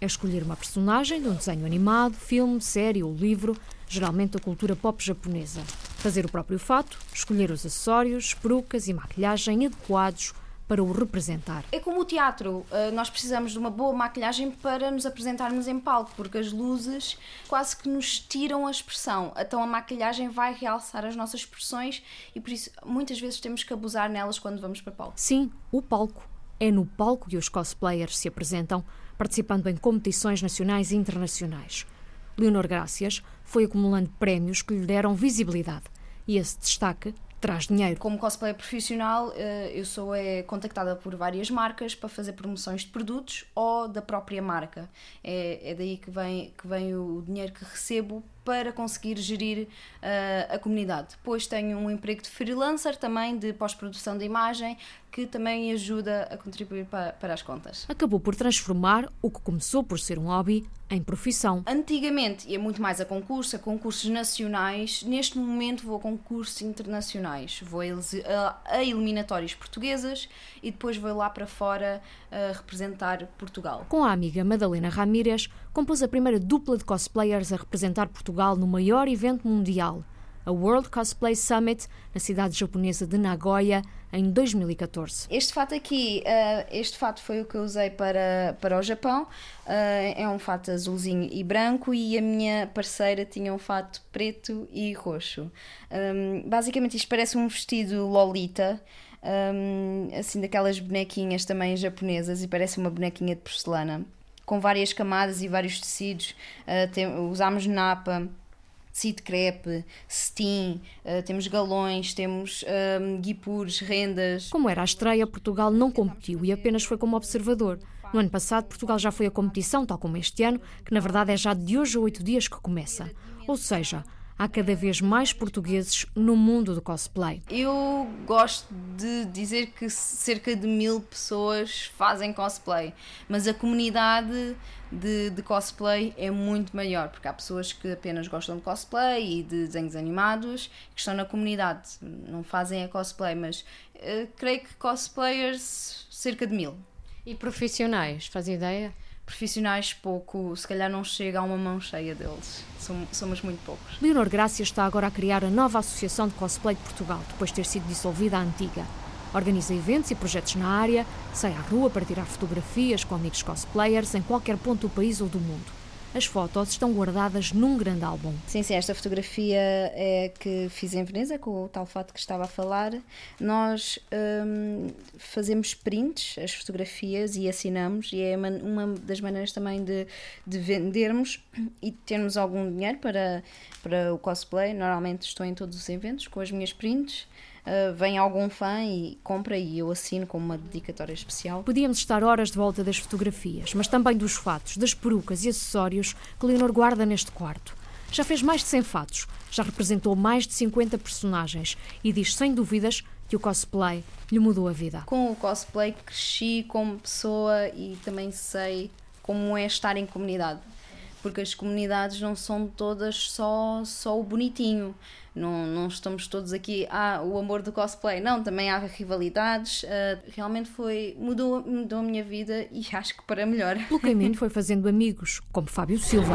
Speaker 13: É escolher uma personagem de um desenho animado, filme, série ou livro geralmente da cultura pop japonesa. Fazer o próprio fato, escolher os acessórios, perucas e maquilhagem adequados para o representar.
Speaker 29: É como o teatro, eh, nós precisamos de uma boa maquilhagem para nos apresentarmos em palco, porque as luzes quase que nos tiram a expressão. Então a maquilhagem vai realçar as nossas expressões e por isso muitas vezes temos que abusar nelas quando vamos para palco.
Speaker 13: Sim, o palco. É no palco que os cosplayers se apresentam, participando em competições nacionais e internacionais. Leonor Gracias foi acumulando prémios que lhe deram visibilidade e esse destaque traz dinheiro.
Speaker 29: Como cosplayer profissional, eh, eu sou é, contactada por várias marcas para fazer promoções de produtos ou da própria marca. É, é daí que vem, que vem o dinheiro que recebo para conseguir gerir uh, a comunidade. Depois tenho um emprego de freelancer também, de pós-produção de imagem, que também ajuda a contribuir para, para as contas.
Speaker 13: Acabou por transformar o que começou por ser um hobby em profissão.
Speaker 29: Antigamente ia muito mais a concursos, a concursos nacionais. Neste momento vou a concursos internacionais. Vou a, a eliminatórias portuguesas e depois vou lá para fora a representar Portugal.
Speaker 13: Com a amiga Madalena Ramírez, compôs a primeira dupla de cosplayers a representar Portugal no maior evento mundial, a World Cosplay Summit, na cidade japonesa de Nagoya, em 2014.
Speaker 29: Este fato aqui, uh, este fato foi o que eu usei para, para o Japão. Uh, é um fato azulzinho e branco e a minha parceira tinha um fato preto e roxo. Um, basicamente isto parece um vestido Lolita. Um, assim daquelas bonequinhas também japonesas e parece uma bonequinha de porcelana com várias camadas e vários tecidos. Uh, tem, usámos napa, tecido crepe, cetim, uh, temos galões, temos um, guipures, rendas.
Speaker 13: Como era a estreia, Portugal não competiu e apenas foi como observador. No ano passado, Portugal já foi à competição, tal como este ano, que na verdade é já de hoje a oito dias que começa. Ou seja, há cada vez mais portugueses no mundo do cosplay.
Speaker 29: Eu gosto de dizer que cerca de mil pessoas fazem cosplay, mas a comunidade de, de, cosplay é muito maior, porque há pessoas que apenas gostam de cosplay e de desenhos animados que estão na comunidade, não fazem a cosplay, mas uh, creio que cosplayers cerca de mil.
Speaker 2: E profissionais, faz ideia?
Speaker 29: Profissionais pouco, se calhar não chega a uma mão cheia deles. Somos muito poucos.
Speaker 13: Leonor Grácia está agora a criar a nova Associação de Cosplay de Portugal, depois de ter sido dissolvida a antiga. Organiza eventos e projetos na área, sai à rua para tirar fotografias com amigos cosplayers em qualquer ponto do país ou do mundo. As fotos estão guardadas num grande álbum.
Speaker 29: Sim, sim, esta fotografia é que fiz em Veneza, com o tal fato que estava a falar. Nós hum, fazemos prints, as fotografias, e assinamos, e é uma das maneiras também de, de vendermos e termos algum dinheiro para, para o cosplay. Normalmente estou em todos os eventos com as minhas prints uh, vem algum fã e compra e eu assino com uma dedicatória especial.
Speaker 13: Podíamos estar horas de volta das fotografias, mas também dos fatos, das perucas e acessórios que Leonor guarda neste quarto. Já fez mais de 100 fatos, já representou mais de 50 personagens e diz sem dúvidas que o cosplay lhe mudou a vida.
Speaker 29: Com o cosplay cresci como pessoa e também sei como é estar em comunidade porque as comunidades não são todas só, só o bonitinho. Não, não estamos todos aqui, ah, o amor do cosplay. Não, também há rivalidades. Uh, realmente foi. Mudou, mudou a minha vida e acho que para melhor.
Speaker 13: Pelo caminho foi fazendo amigos, como Fábio Silva.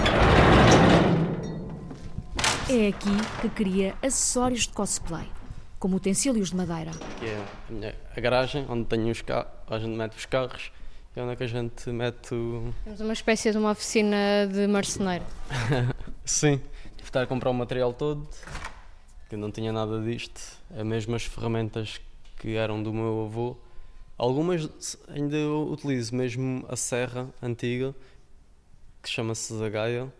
Speaker 13: É aqui que cria acessórios de cosplay, como utensílios de madeira.
Speaker 30: Aqui é a, minha, a garagem, onde tenho os carros, onde mete os carros é onde é que a gente mete o...
Speaker 2: Temos uma espécie de uma oficina de marceneiro.
Speaker 30: Sim, estar a comprar o material todo que não tinha nada disto, as mesmas ferramentas que eram do meu avô. Algumas ainda eu utilizo, mesmo a serra antiga, que chama-se zagaia.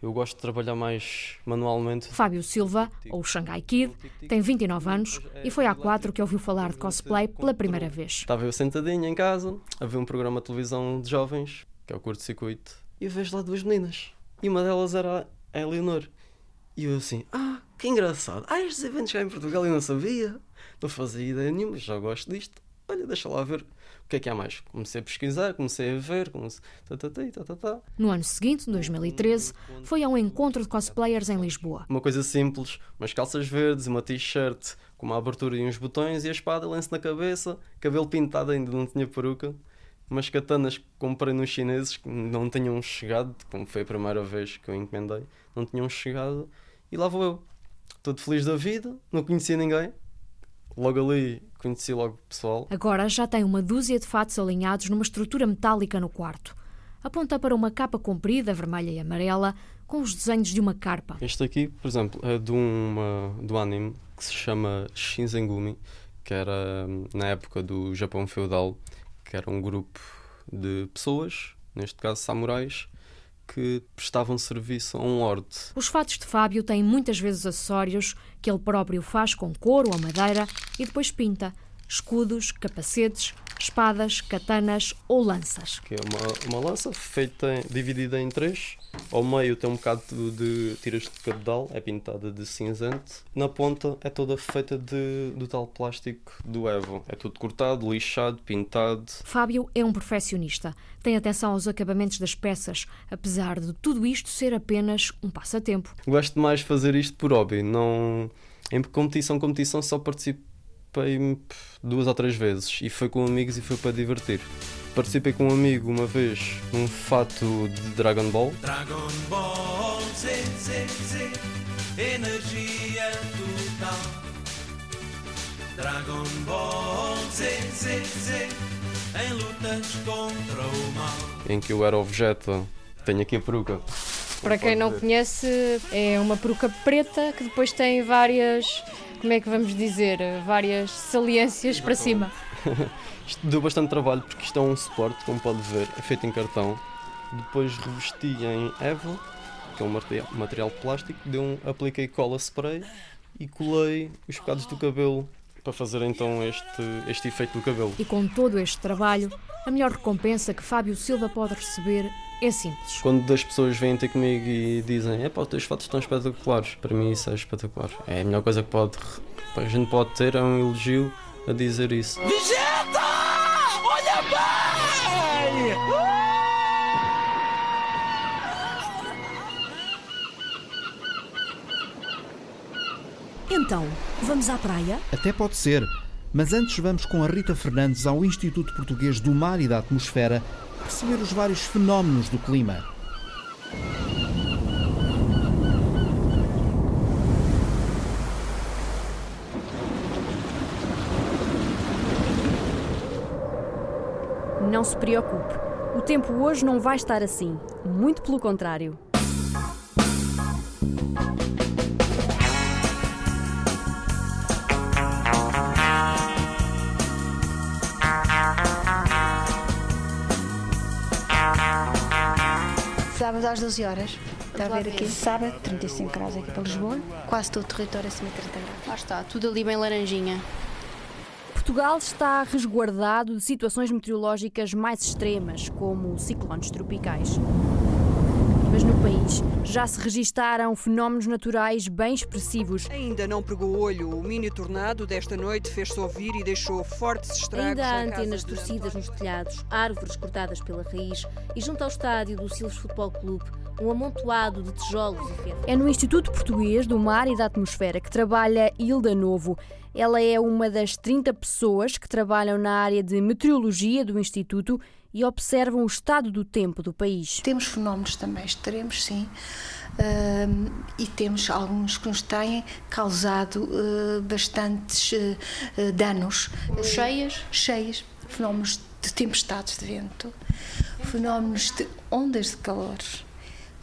Speaker 30: Eu gosto de trabalhar mais manualmente.
Speaker 13: Fábio Silva, ou Shanghai Kid, tem 29 anos e foi há quatro que ouviu falar de cosplay pela primeira vez.
Speaker 30: Estava eu sentadinho em casa, a ver um programa de televisão de jovens, que é o curto-circuito, e vejo lá duas meninas. E uma delas era a Eleonor. E eu assim, ah, que engraçado. Ah, estes eventos cá em Portugal eu não sabia. Não fazia ideia nenhuma, já gosto disto. Olha, deixa lá ver o que é que há mais. Comecei a pesquisar, comecei a ver, comecei... Tá, tá, tá.
Speaker 13: No ano seguinte, 2013, foi a um encontro de cosplayers em Lisboa.
Speaker 30: Uma coisa simples, umas calças verdes, uma t-shirt com uma abertura e uns botões e a espada, lenço na cabeça, cabelo pintado, ainda não tinha peruca. Umas katanas que comprei nos chineses que não tinham chegado, como foi a primeira vez que eu encomendei, não tinham chegado. E lá vou eu, todo feliz da vida, não conhecia ninguém, logo ali conheci logo o pessoal.
Speaker 13: Agora já tem uma dúzia de fatos alinhados numa estrutura metálica no quarto. Aponta para uma capa comprida, vermelha e amarela, com os desenhos de uma carpa.
Speaker 30: Este aqui, por exemplo, é de uma, do anime que se chama Shinzengumi, que era na época do Japão feudal, que era um grupo de pessoas, neste caso samurais, que prestavam serviço a um lord.
Speaker 13: Os fatos de Fábio têm muitas vezes acessórios que ele próprio faz com couro ou madeira e depois pinta. Escudos, capacetes, espadas, katanas ou lanças.
Speaker 30: Que é uma, uma lança feita, dividida em três. Ao meio tem um bocado de tiras de cabedal, é pintada de cinzento. Na ponta é toda feita de, do tal plástico do Evo. É tudo cortado, lixado, pintado.
Speaker 13: Fábio é um perfeccionista. Tem atenção aos acabamentos das peças, apesar de tudo isto ser apenas um passatempo.
Speaker 30: Gosto mais de fazer isto por hobby. Não... Em competição, competição só participo participei duas ou três vezes e foi com amigos e foi para divertir. Participei com um amigo uma vez num fato de Dragon Ball.
Speaker 27: Dragon Ball Z, Z, Z, energia total. Dragon Ball Z, Z, Z, em lutas contra o mal.
Speaker 30: Em que eu era o Vegeta. Tenho aqui a peruca.
Speaker 31: Para quem não conhece, é uma peruca preta que depois tem várias como é que vamos dizer, várias saliências para cima.
Speaker 30: isto deu bastante trabalho porque isto é um suporte, como pode ver, é feito em cartão. Depois revesti em Evo, que é um material, material de plástico, deu um, apliquei cola spray e colei os bocados do cabelo para fazer então este, este efeito do cabelo.
Speaker 13: E com todo este trabalho, a melhor recompensa que Fábio Silva pode receber é simples.
Speaker 30: Quando as pessoas vêm ter comigo e dizem é pá, os teus fotos estão espetaculares, para mim isso é espetacular. É a melhor coisa que pode, a gente pode ter é um elogio a dizer isso.
Speaker 27: Vegeta! Olha bem!
Speaker 13: Então, vamos à praia?
Speaker 1: Até pode ser. Mas antes vamos com a Rita Fernandes ao Instituto Português do Mar e da Atmosfera perceber os vários fenómenos do clima.
Speaker 32: Não se preocupe, o tempo hoje não vai estar assim, muito pelo contrário.
Speaker 28: Sábado às 12 horas. Está a ver aqui? Sábado, 35 graus aqui para Lisboa. Quase todo o território acima de 30 graus.
Speaker 31: Lá está, tudo ali bem laranjinha.
Speaker 32: Portugal está resguardado de situações meteorológicas mais extremas, como ciclones tropicais. No país já se registaram fenómenos naturais bem expressivos.
Speaker 33: Ainda não pegou olho. O mini tornado desta noite fez-se ouvir e deixou fortes estragos.
Speaker 32: Ainda há antenas torcidas nos telhados, árvores cortadas pela raiz e junto ao estádio do Silos Futebol Clube, um amontoado de tijolos e ferro. É no Instituto Português do Mar e da Atmosfera que trabalha Hilda Novo. Ela é uma das 30 pessoas que trabalham na área de meteorologia do Instituto e observam o estado do tempo do país.
Speaker 28: Temos fenómenos também extremos, sim, uh, e temos alguns que nos têm causado uh, bastantes uh, danos.
Speaker 31: Cheias?
Speaker 28: Cheias, fenómenos de tempestades de vento, fenómenos de ondas de calor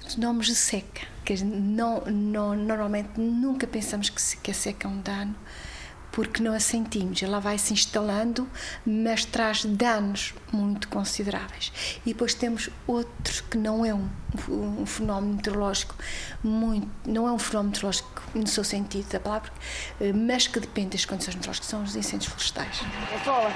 Speaker 28: fenómenos de seca, que não, não, normalmente nunca pensamos que, que a seca é um dano, porque não a sentimos. Ela vai se instalando, mas traz danos muito consideráveis. E depois temos outro que não é um, um fenómeno meteorológico muito, não é um fenómeno meteorológico no seu sentido da palavra, eh, mas que depende das condições meteorológicas, são os incêndios florestais.
Speaker 6: Sola,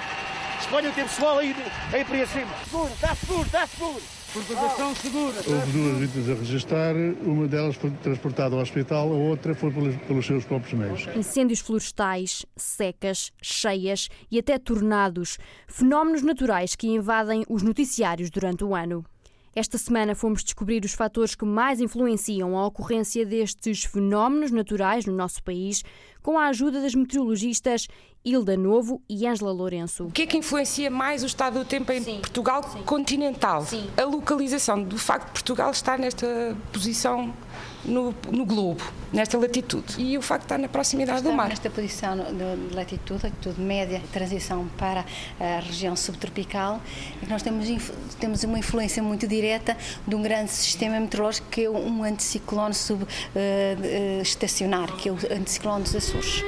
Speaker 6: escolha o tempo sol aí, aí para cima. Seguro, está seguro, está seguro. Propagação segura.
Speaker 11: Houve duas vítimas a registrar, uma delas foi transportada ao hospital, a outra foi pelos, pelos seus próprios meios.
Speaker 32: Incêndios florestais, secas, cheias e até tornados, fenómenos naturais que invadem os noticiários durante o ano. Esta semana fomos descobrir os fatores que mais influenciam a ocorrência destes fenómenos naturais no nosso país, com a ajuda das meteorologistas Hilda Novo e Ângela Lourenço.
Speaker 34: O que é que influencia mais o estado do tempo em Sim. Portugal Sim. continental? Sim. A localização do facto de Portugal estar nesta posição no, no, globo, nesta latitude. E o facto de estar na proximidade
Speaker 28: Estamos
Speaker 34: do mar.
Speaker 28: nesta posição de latitude, latitude média, transição para a região subtropical, e nós temos, temos uma influência muito direta de um grande sistema meteorológico que é um anticiclone subestacionário, uh, uh, que é o anticiclone dos Açores.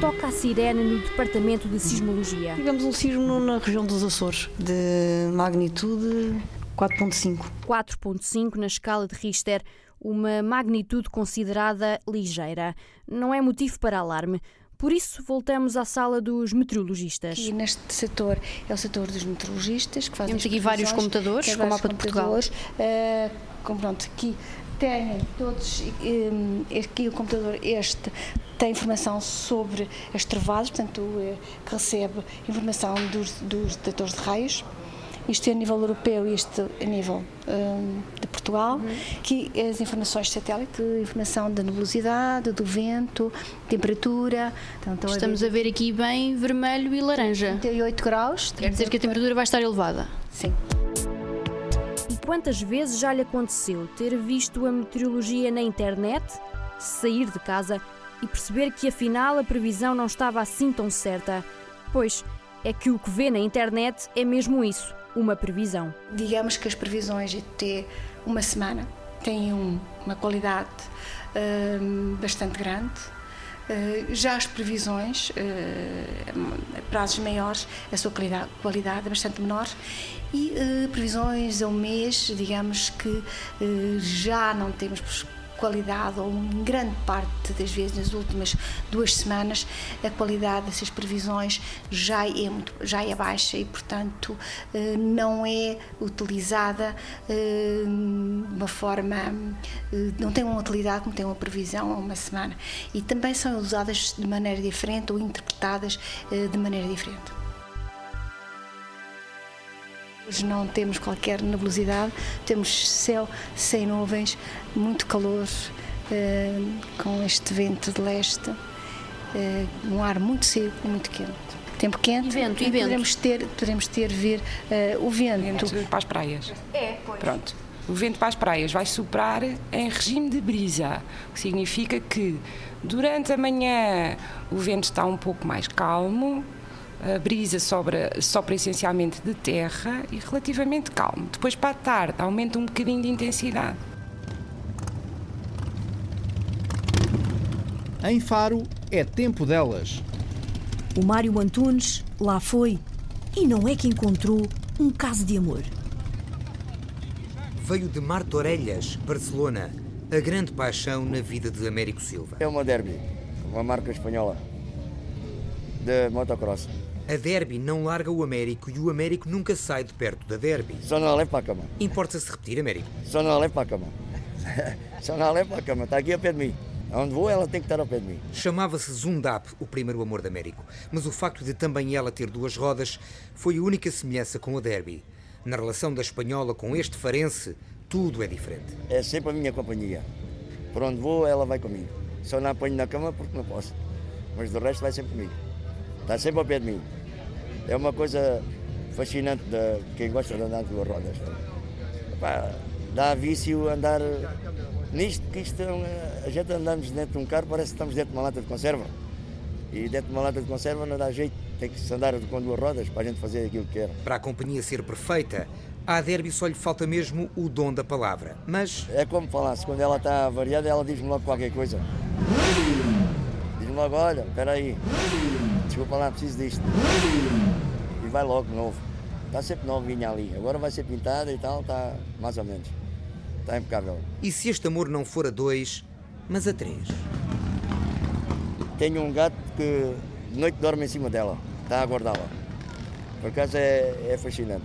Speaker 32: Toca a sirene no Departamento de Sismologia.
Speaker 35: Tivemos um sismo na região dos Açores, de magnitude 4.5.
Speaker 32: 4.5 na escala de Richter, uma magnitude considerada ligeira. Não é motivo para alarme. Por isso, voltamos à sala dos meteorologistas.
Speaker 28: E neste setor é o setor dos meteorologistas que fazem
Speaker 32: Temos aqui vários computadores, com o mapa de Portugal.
Speaker 28: Uh, com, pronto, aqui têm todos, um, aqui o computador este tem informação sobre as trevadas, portanto, uh, que recebe informação dos, dos detectores de raios isto é a nível europeu e isto a nível um, de Portugal, uhum. que as informações de satélite, informação da nebulosidade, do vento, temperatura.
Speaker 32: Então, Estamos a ver... a ver aqui bem vermelho e laranja.
Speaker 28: 38 graus.
Speaker 32: Quer dizer que a temperatura vai estar elevada?
Speaker 28: Sim.
Speaker 32: Quantas vezes já lhe aconteceu ter visto a meteorologia na internet, sair de casa e perceber que afinal a previsão não estava assim tão certa? Pois, é que o que vê na internet é mesmo isso uma previsão.
Speaker 28: Digamos que as previsões de ter uma semana têm um, uma qualidade uh, bastante grande. Uh, já as previsões, uh, prazos maiores, a sua qualidade, é bastante menor. E uh, previsões a um mês, digamos que já não temos qualidade, ou em grande parte das vezes nas últimas duas semanas, a qualidade dessas previsões já é, muito, já é baixa e, portanto, eh, não é utilizada eh, de uma forma, eh, não tem uma utilidade como tem uma previsão a uma semana. E também são usadas de maneira diferente ou interpretadas de maneira diferente. Hoje não temos qualquer nebulosidade, temos céu sem nuvens, muito calor, uh, com este vento de leste, uh, um ar muito seco e muito quente. Tempo quente,
Speaker 32: e vento,
Speaker 28: e,
Speaker 32: e vento.
Speaker 28: Poderemos ter, poderemos ter vir uh, o vento.
Speaker 34: vento para as praias.
Speaker 28: É, pois.
Speaker 34: Pronto. O vento para as praias vai soprar em regime de brisa, o que significa que durante a manhã o vento está um pouco mais calmo, a brisa sobra, sopra essencialmente de terra e relativamente calmo. Depois, para a tarde, aumenta um bocadinho de intensidade.
Speaker 1: Em Faro, é tempo delas.
Speaker 15: O Mário Antunes lá foi e não é que encontrou um caso de amor.
Speaker 36: Veio de Martorelhas, Barcelona, a grande paixão na vida de Américo Silva.
Speaker 37: É uma derby, uma marca espanhola de motocross.
Speaker 36: A Derby não larga o Américo e o Américo nunca sai de perto da Derby.
Speaker 37: Só não a leva para a cama.
Speaker 36: Importa-se repetir, Américo?
Speaker 37: Só não a leva para a cama. Só não a leva para a cama. Está aqui ao pé de mim. Onde vou, ela tem que estar ao pé de mim.
Speaker 36: Chamava-se Zundap, o primeiro amor de Américo. Mas o facto de também ela ter duas rodas foi a única semelhança com a Derby. Na relação da espanhola com este farense, tudo é diferente.
Speaker 37: É sempre a minha companhia. Por onde vou, ela vai comigo. Só não a ponho na cama porque não posso. Mas do resto vai sempre comigo. Está sempre ao pé de mim. É uma coisa fascinante de quem gosta de andar de duas rodas. Epá, dá vício andar nisto, que isto é a gente andamos dentro de um carro, parece que estamos dentro de uma lata de conserva. E dentro de uma lata de conserva não dá jeito, tem que se andar com duas rodas para a gente fazer aquilo que quer.
Speaker 36: Para a companhia ser perfeita,
Speaker 38: À Derby só lhe falta mesmo o dom da palavra, mas...
Speaker 37: É como falasse, quando ela está variada, ela diz-me logo qualquer coisa. Diz-me logo, olha, espera aí, desculpa lá, preciso disto. E vai logo novo. Está sempre novinha ali. Agora vai ser pintada e tal, está mais ou menos. Está impecável.
Speaker 38: E se este amor não for a dois, mas a três?
Speaker 37: Tenho um gato que de noite dorme em cima dela, está a guardá-la. Por acaso é, é fascinante.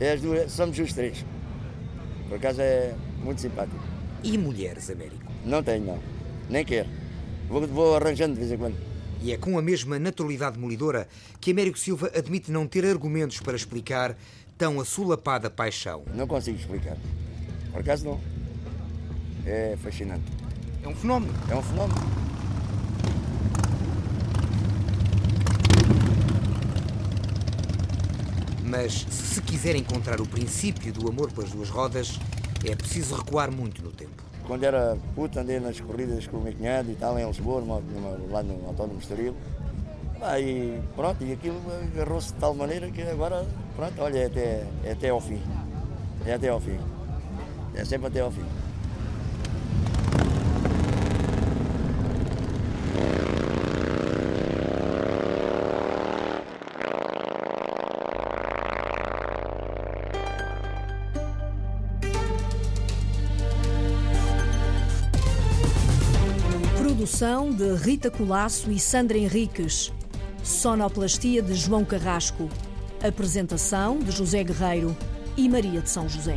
Speaker 37: É as duas, somos os três. Por acaso é muito simpático.
Speaker 38: E mulheres, Américo?
Speaker 37: Não tenho, não. Nem quero. Vou, vou arranjando de vez em quando.
Speaker 38: E é com a mesma naturalidade demolidora que Américo Silva admite não ter argumentos para explicar tão assolapada paixão.
Speaker 37: Não consigo explicar. Por acaso não. É fascinante.
Speaker 38: É um fenómeno.
Speaker 37: É um fenómeno.
Speaker 38: Mas se se quiser encontrar o princípio do amor pelas duas rodas, é preciso recuar muito no tempo.
Speaker 37: Quando era puto, andei nas corridas com o meu cunhado e tal, em Lisboa, numa, numa, lá no Autódromo Estoril. Ah, e pronto, e aquilo agarrou-se de tal maneira que agora, pronto, olha, é até, é até ao fim. É até ao fim. É sempre até ao fim.
Speaker 15: Rita Colasso e Sandra Henriques. Sonoplastia de João Carrasco. Apresentação de José Guerreiro e Maria de São José.